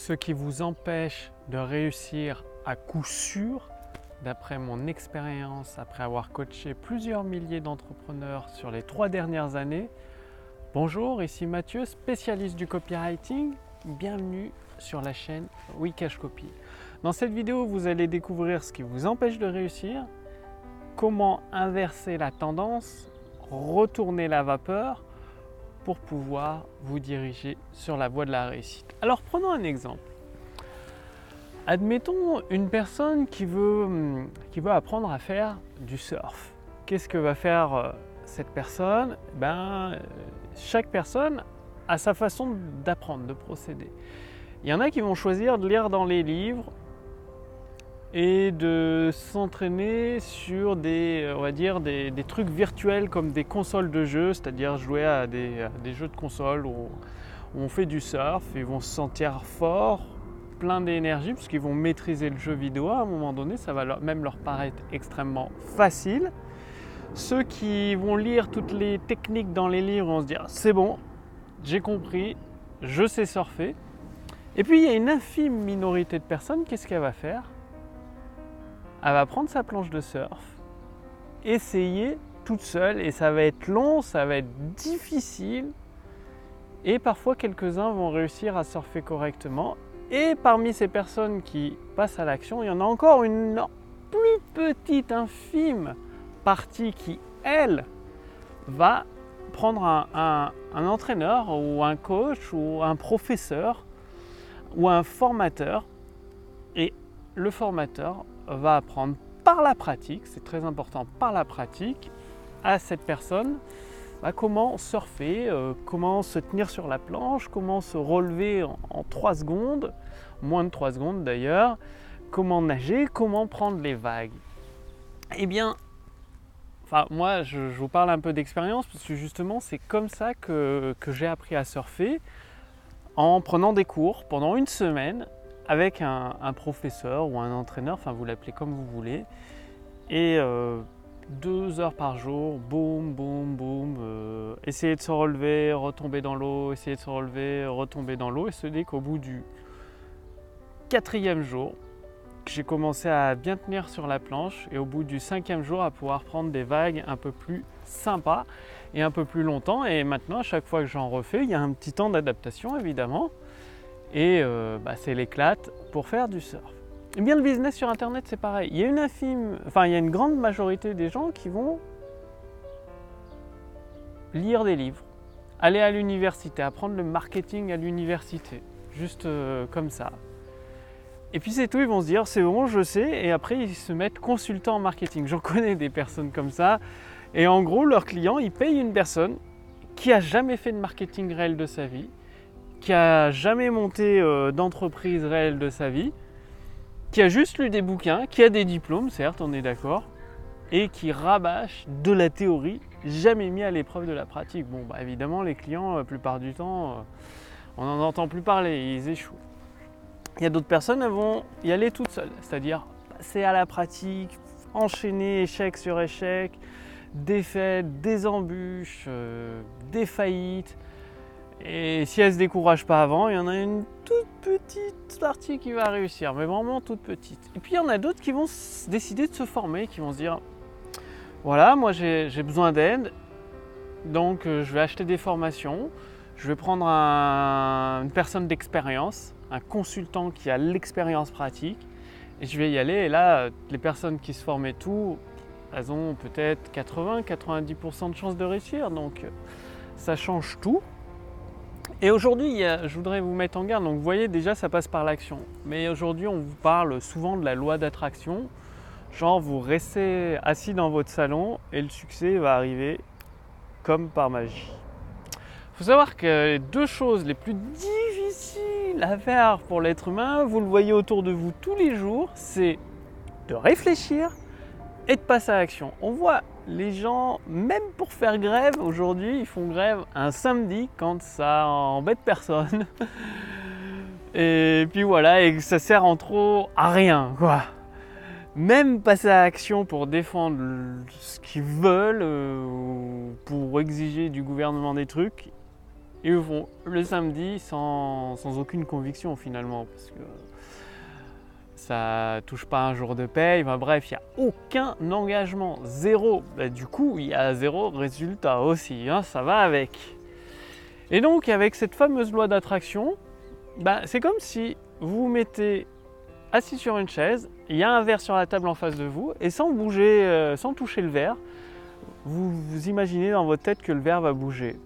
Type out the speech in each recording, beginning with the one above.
ce qui vous empêche de réussir à coup sûr, d'après mon expérience, après avoir coaché plusieurs milliers d'entrepreneurs sur les trois dernières années. Bonjour, ici Mathieu, spécialiste du copywriting. Bienvenue sur la chaîne Wikash Copy. Dans cette vidéo, vous allez découvrir ce qui vous empêche de réussir, comment inverser la tendance, retourner la vapeur pour pouvoir vous diriger sur la voie de la réussite. Alors prenons un exemple. Admettons une personne qui veut, hum, apprendre à faire du surf. Qu'est-ce que va faire euh, cette personne? Ben, Chaque personne a sa façon d'apprendre, de procéder. Il y en a qui vont choisir de lire dans les livres et de s'entraîner sur des, euh, on va dire, des, trucs virtuels comme des consoles de jeux, c'est-à-dire jouer à des, jeux de consoles où, on fait du surf, ils vont se sentir forts, plein d'énergie, puisqu'ils vont maîtriser le jeu vidéo à un moment donné, ça va même leur paraître extrêmement facile. Ceux qui vont lire toutes les techniques dans les livres vont se dire c'est bon, j'ai compris, je sais surfer. Et puis il y a une infime minorité de personnes, qu'est-ce qu'elle va faire? Elle va prendre sa planche de surf, essayer toute seule et ça va être long, ça va être difficile. Et parfois quelques-uns vont réussir à surfer correctement. Et parmi ces personnes qui passent à l'action, il y en a encore une plus petite, infime partie qui, elle, va prendre un, entraîneur ou un coach ou un professeur ou un formateur. Et le formateur va apprendre par la pratique, c'est très important, par la pratique, à cette personne bah, comment surfer, euh, comment se tenir sur la planche, comment se relever en, 3 secondes, moins de 3 secondes d'ailleurs, comment nager, comment prendre les vagues. Eh bien, enfin moi je, vous parle un peu d'expérience parce que justement c'est comme ça que j'ai appris à surfer en prenant des cours pendant une semaine avec un, professeur ou un entraîneur, enfin vous l'appelez comme vous voulez, et euh, deux heures par jour, boum, boum, boum, euh, essayer de se relever, retomber dans l'eau, essayer de se relever, retomber dans l'eau, et se dit qu'au bout du quatrième jour, j'ai commencé à bien tenir sur la planche, et au bout du cinquième jour, à pouvoir prendre des vagues un peu plus sympas et un peu plus longtemps, et maintenant, à chaque fois que j'en refais, il y a un petit temps d'adaptation évidemment, et euh, bah, c'est l'éclate pour faire du surf. Et eh bien le business sur internet c'est pareil. Il y a une infime, enfin il y a une grande majorité des gens qui vont lire des livres, aller à l'université, apprendre le marketing à l'université, juste euh, comme ça. Et puis c'est tout, ils vont se dire c'est bon, je sais, et après ils se mettent consultants en marketing. J'en connais des personnes comme ça. Et en gros, leurs clients, ils payent une personne qui a jamais fait de marketing réel de sa vie, qui a jamais monté euh, d'entreprise réelle de sa vie, qui a juste lu des bouquins, qui a des diplômes, certes, on est d'accord, et qui rabâche de la théorie, jamais mis à l'épreuve de la pratique. Bon, bah, évidemment, les clients, la plupart du temps, euh, on n'en entend plus parler, ils échouent. Il y a d'autres personnes, elles vont y aller toutes seules, c'est-à-dire passer à la pratique, enchaîner échec sur échec, défaites, des embûches, euh, des faillites, et si elle se décourage pas avant, il y en a une toute petite partie qui va réussir, mais vraiment toute petite. Et puis il y en a d'autres qui vont décider de se former, qui vont se dire voilà, moi j'ai besoin d'aide, donc euh, je vais acheter des formations, je vais prendre une personne d'expérience, un consultant qui a l'expérience pratique, et je vais y aller. Et là, les personnes qui se forment et tout, elles ont peut-être 80-90% de chances de réussir, donc ça change tout. Et aujourd'hui, je voudrais vous mettre en garde. Donc, vous voyez, déjà, ça passe par l'action. Mais aujourd'hui, on vous parle souvent de la loi d'attraction. Genre, vous restez assis dans votre salon et le succès va arriver comme par magie. Il faut savoir que les deux choses les plus difficiles à faire pour l'être humain, vous le voyez autour de vous tous les jours, c'est de réfléchir et de passer à l'action. On voit les gens, même pour faire grève, aujourd'hui, ils font grève un samedi quand ça embête personne. Et puis voilà, et ça sert en trop à rien, quoi. Même passer à l'action pour défendre ce qu'ils veulent, euh, ou pour exiger du gouvernement des trucs, ils le font le samedi sans, aucune conviction finalement, que ça touche pas un jour de paye, bref, il n'y a aucun engagement, zéro. Bah, du coup, il y a zéro résultat aussi, hein, ça va avec. Et donc, avec cette fameuse loi d'attraction, bah, c'est comme si vous vous mettez assis sur une chaise, il y a un verre sur la table en face de vous, et sans bouger, euh, sans toucher le verre, vous, vous imaginez dans votre tête que le verre va bouger.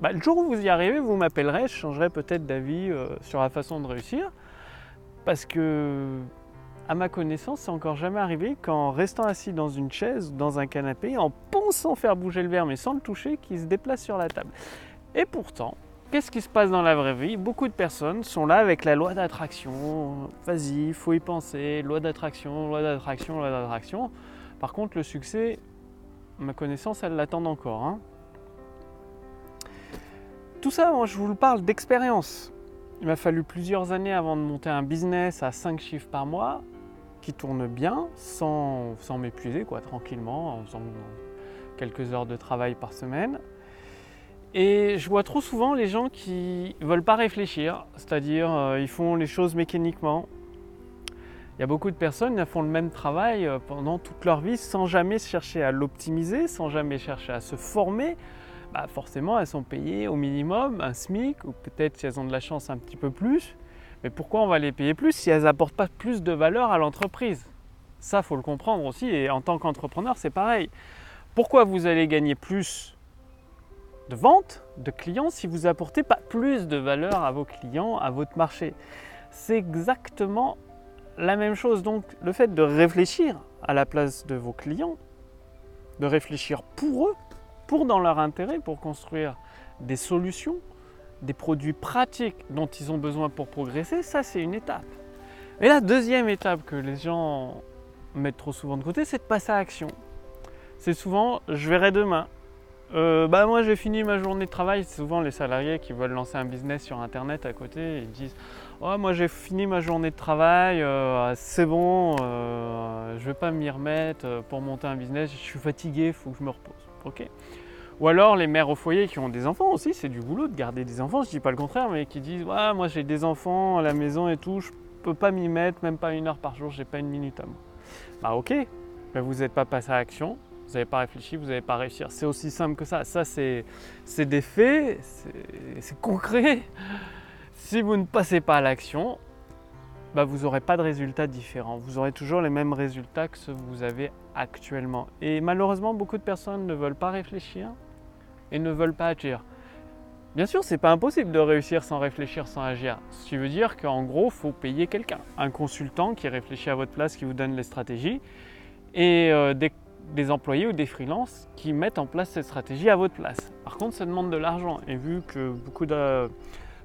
Bah, le jour où vous y arrivez, vous m'appellerez, je changerai peut-être d'avis euh, sur la façon de réussir. Parce que, à ma connaissance, c'est encore jamais arrivé qu'en restant assis dans une chaise, dans un canapé, en pensant faire bouger le verre mais sans le toucher, qu'il se déplace sur la table. Et pourtant, qu'est-ce qui se passe dans la vraie vie? Beaucoup de personnes sont là avec la loi d'attraction. Vas-y, faut y penser. Loi d'attraction, loi d'attraction, loi d'attraction. Par contre, le succès, à ma connaissance, elle l'attend encore. Hein. Tout ça, moi, je vous le parle d'expérience. Il m'a fallu plusieurs années avant de monter un business à 5 chiffres par mois qui tourne bien sans, m'épuiser, quoi, tranquillement, en faisant quelques heures de travail par semaine. Et je vois trop souvent les gens qui veulent pas réfléchir, c'est-à-dire euh, ils font les choses mécaniquement. Il y a beaucoup de personnes qui font le même travail euh, pendant toute leur vie sans jamais chercher à l'optimiser, sans jamais chercher à se former, bah, forcément elles sont payées au minimum un SMIC ou peut-être si elles ont de la chance un petit peu plus. Mais pourquoi on va les payer plus si elles n'apportent pas plus de valeur à l'entreprise? Ça, faut le comprendre aussi. Et en tant qu'entrepreneur, c'est pareil. Pourquoi vous allez gagner plus de ventes, de clients, si vous apportez pas plus de valeur à vos clients, à votre marché? C'est exactement la même chose. Donc, le fait de réfléchir à la place de vos clients, de réfléchir pour eux, pour dans leur intérêt, pour construire des solutions, des produits pratiques dont ils ont besoin pour progresser, ça c'est une étape. Et la deuxième étape que les gens mettent trop souvent de côté, c'est de passer à l'action. C'est souvent je verrai demain. Euh, bah moi j'ai fini ma journée de travail. C'est souvent les salariés qui veulent lancer un business sur internet à côté. Ils disent oh, moi j'ai fini ma journée de travail, euh, c'est bon, euh, je vais pas m'y remettre pour monter un business. Je suis fatigué, il faut que je me repose. Ok. Ou alors les mères au foyer qui ont des enfants aussi, c'est du boulot de garder des enfants, je dis pas le contraire, mais qui disent moi j'ai des enfants à la maison et tout, je peux pas m'y mettre, même pas une heure par jour, j'ai pas une minute à moi. Bah ok, mais vous n'êtes pas passé à l'action, vous n'avez pas réfléchi, vous n'allez pas réussir. C'est aussi simple que ça. Ça, c'est des faits, c'est concret. Si vous ne passez pas à l'action, bah, vous n'aurez pas de résultats différents. Vous aurez toujours les mêmes résultats que ceux que vous avez actuellement. Et malheureusement, beaucoup de personnes ne veulent pas réfléchir et ne veulent pas agir. Bien sûr, c'est pas impossible de réussir sans réfléchir, sans agir. Ce qui veut dire qu'en gros, il faut payer quelqu'un, un consultant qui réfléchit à votre place, qui vous donne les stratégies, et euh, des, des, employés ou des freelances qui mettent en place ces stratégies à votre place. Par contre, ça demande de l'argent. Et vu que beaucoup de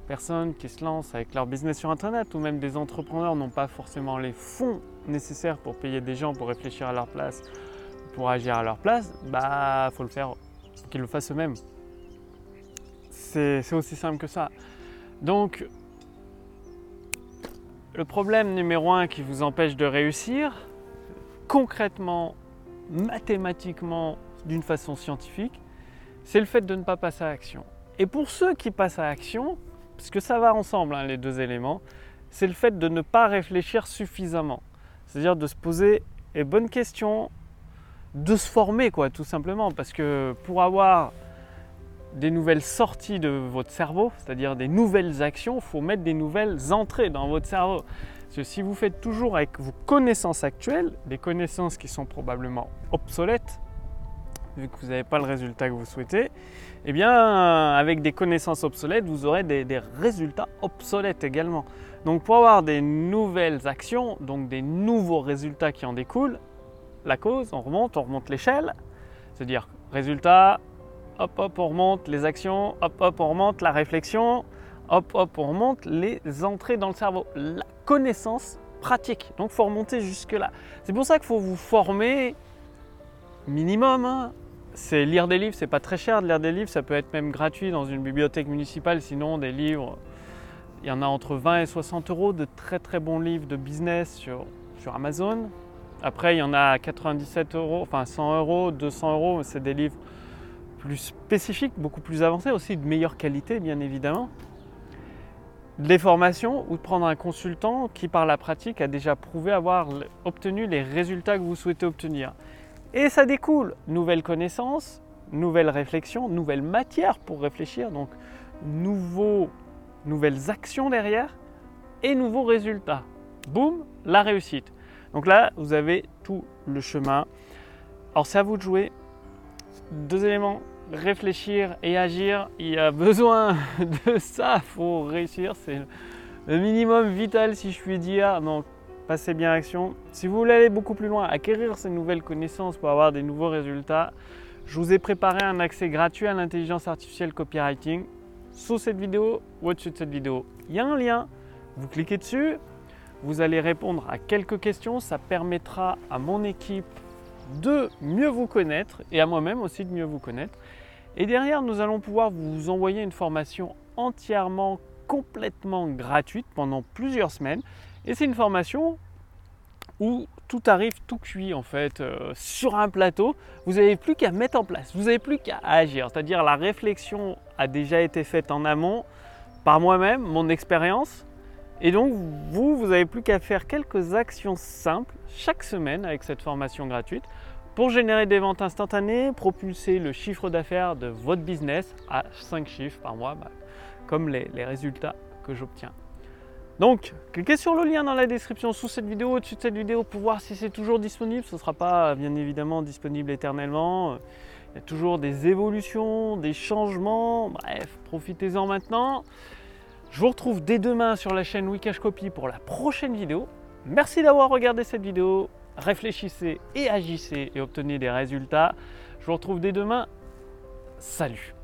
personnes qui se lancent avec leur business sur Internet ou même des entrepreneurs n'ont pas forcément les fonds nécessaires pour payer des gens pour réfléchir à leur place, pour agir à leur place, bah faut le faire, qu'ils le fassent eux-mêmes. C'est aussi simple que ça. Donc, le problème numéro un qui vous empêche de réussir, concrètement, mathématiquement, d'une façon scientifique, c'est le fait de ne pas passer à l'action. Et pour ceux qui passent à l'action, parce que ça va ensemble, hein, les deux éléments, c'est le fait de ne pas réfléchir suffisamment. C'est-à-dire de se poser les bonnes questions, de se former, quoi, tout simplement. Parce que pour avoir des nouvelles sorties de votre cerveau, c'est-à-dire des nouvelles actions, il faut mettre des nouvelles entrées dans votre cerveau. Parce que si vous faites toujours avec vos connaissances actuelles, des connaissances qui sont probablement obsolètes, vu que vous n'avez pas le résultat que vous souhaitez, eh bien, avec des connaissances obsolètes, vous aurez des, résultats obsolètes également. Donc, pour avoir des nouvelles actions, donc des nouveaux résultats qui en découlent, la cause, on remonte, on remonte l'échelle, c'est-à-dire résultat, hop hop, on remonte les actions, hop hop, on remonte la réflexion, hop hop, on remonte les entrées dans le cerveau, la connaissance pratique. Donc, il faut remonter jusque-là. C'est pour ça qu'il faut vous former minimum hein, c'est lire des livres, c'est pas très cher de lire des livres, ça peut être même gratuit dans une bibliothèque municipale, sinon des livres, il y en a entre 20 et 60 euros de très très bons livres de business sur, sur Amazon. Après, il y en a à 97 euros, enfin 100 euros, 200 euros, c'est des livres plus spécifiques, beaucoup plus avancées, aussi de meilleure qualité bien évidemment. Des formations ou de prendre un consultant qui par la pratique a déjà prouvé avoir obtenu les résultats que vous souhaitez obtenir. Et ça découle nouvelles connaissances, nouvelles réflexions, nouvelles matières pour réfléchir, donc nouveaux, nouvelles actions derrière et nouveaux résultats. Boum, la réussite. Donc là, vous avez tout le chemin. Alors c'est à vous de jouer. Deux éléments, réfléchir et agir. Il y a besoin de ça pour réussir. C'est le minimum vital si je puis dire. Passez bien à l'action. Si vous voulez aller beaucoup plus loin, acquérir ces nouvelles connaissances pour avoir des nouveaux résultats, je vous ai préparé un accès gratuit à l'intelligence artificielle copywriting. Sous cette vidéo ou au-dessus de cette vidéo, il y a un lien. Vous cliquez dessus, vous allez répondre à quelques questions. Ça permettra à mon équipe de mieux vous connaître et à moi-même aussi de mieux vous connaître. Et derrière, nous allons pouvoir vous envoyer une formation entièrement, complètement gratuite pendant plusieurs semaines. Et c'est une formation où tout arrive tout cuit en fait euh, sur un plateau. Vous n'avez plus qu'à mettre en place, vous n'avez plus qu'à agir. C'est-à-dire la réflexion a déjà été faite en amont par moi-même, mon expérience. Et donc vous, vous n'avez plus qu'à faire quelques actions simples chaque semaine avec cette formation gratuite pour générer des ventes instantanées, propulser le chiffre d'affaires de votre business à 5 chiffres par mois, bah, comme les résultats que j'obtiens. Donc, cliquez sur le lien dans la description sous cette vidéo, au-dessus de cette vidéo pour voir si c'est toujours disponible. Ce ne sera pas bien évidemment disponible éternellement. Il y a toujours des évolutions, des changements. Bref, profitez-en maintenant. Je vous retrouve dès demain sur la chaîne Wikash Copy pour la prochaine vidéo. Merci d'avoir regardé cette vidéo. Réfléchissez et agissez et obtenez des résultats. Je vous retrouve dès demain. Salut